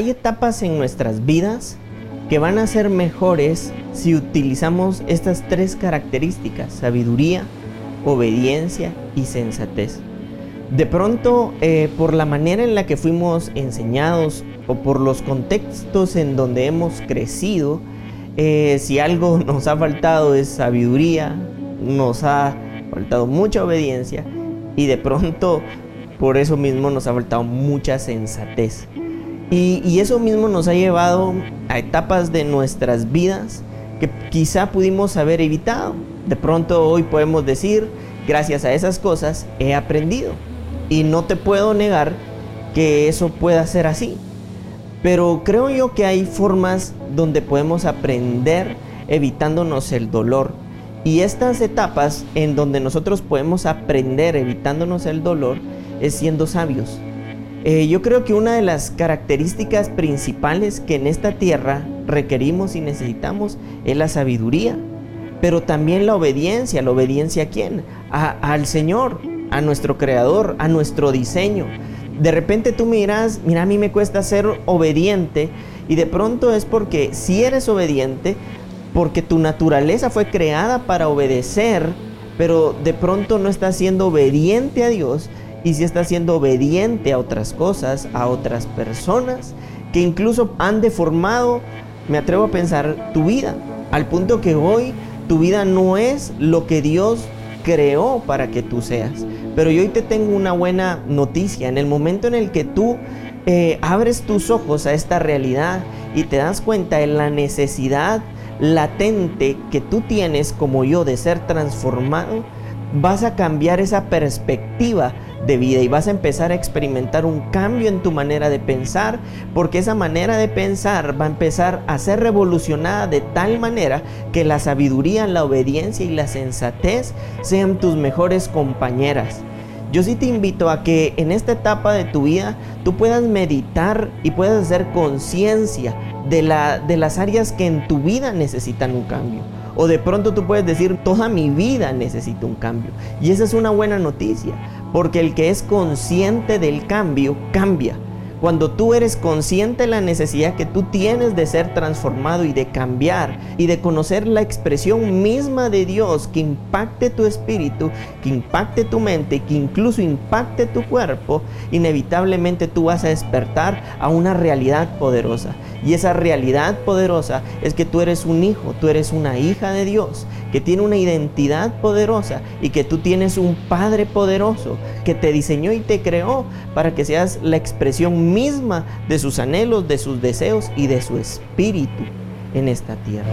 hay etapas en nuestras vidas que van a ser mejores si utilizamos estas tres características, sabiduría, obediencia y sensatez. De pronto, eh, por la manera en la que fuimos enseñados o por los contextos en donde hemos crecido, eh, si algo nos ha faltado es sabiduría, nos ha faltado mucha obediencia y de pronto por eso mismo nos ha faltado mucha sensatez. Y, eso mismo nos ha llevado a etapas de nuestras vidas que quizá pudimos haber evitado. De pronto hoy podemos decir, gracias a esas cosas he aprendido. Y no te puedo negar que eso pueda ser así. Pero creo yo que hay formas donde podemos aprender evitándonos el dolor. Y estas etapas en donde nosotros podemos aprender evitándonos el dolor es siendo sabios eh, yo creo que una de las características principales que en esta tierra requerimos y necesitamos es la sabiduría, pero también la obediencia. ¿La obediencia a quién? al Señor, a nuestro Creador, a nuestro diseño. De repente tú miras, mira, a mí me cuesta ser obediente y de pronto es porque si eres obediente, porque tu naturaleza fue creada para obedecer, pero de pronto no estás siendo obediente a Dios, y si estás siendo obediente a otras cosas, a otras personas, que incluso han deformado, me atrevo a pensar, tu vida, al punto que hoy tu vida no es lo que Dios creó para que tú seas. Pero yo hoy te tengo una buena noticia, en el momento en el que tú eh, abres tus ojos a esta realidad y te das cuenta de la necesidad latente que tú tienes como yo de ser transformado, vas a cambiar esa perspectiva de vida y vas a empezar a experimentar un cambio en tu manera de pensar, porque esa manera de pensar va a empezar a ser revolucionada de tal manera que la sabiduría, la obediencia y la sensatez sean tus mejores compañeras. Yo sí te invito a que en esta etapa de tu vida tú puedas meditar y puedas hacer conciencia de, la, de las áreas que en tu vida necesitan un cambio. O de pronto tú puedes decir, toda mi vida necesita un cambio. Y esa es una buena noticia, porque el que es consciente del cambio, cambia. Cuando tú eres consciente de la necesidad que tú tienes de ser transformado y de cambiar y de conocer la expresión misma de Dios que impacte tu espíritu, que impacte tu mente, que incluso impacte tu cuerpo, inevitablemente tú vas a despertar a una realidad poderosa. Y esa realidad poderosa es que tú eres un hijo, tú eres una hija de Dios, que tiene una identidad poderosa y que tú tienes un Padre poderoso que te diseñó y te creó para que seas la expresión misma de sus anhelos, de sus deseos y de su espíritu en esta tierra.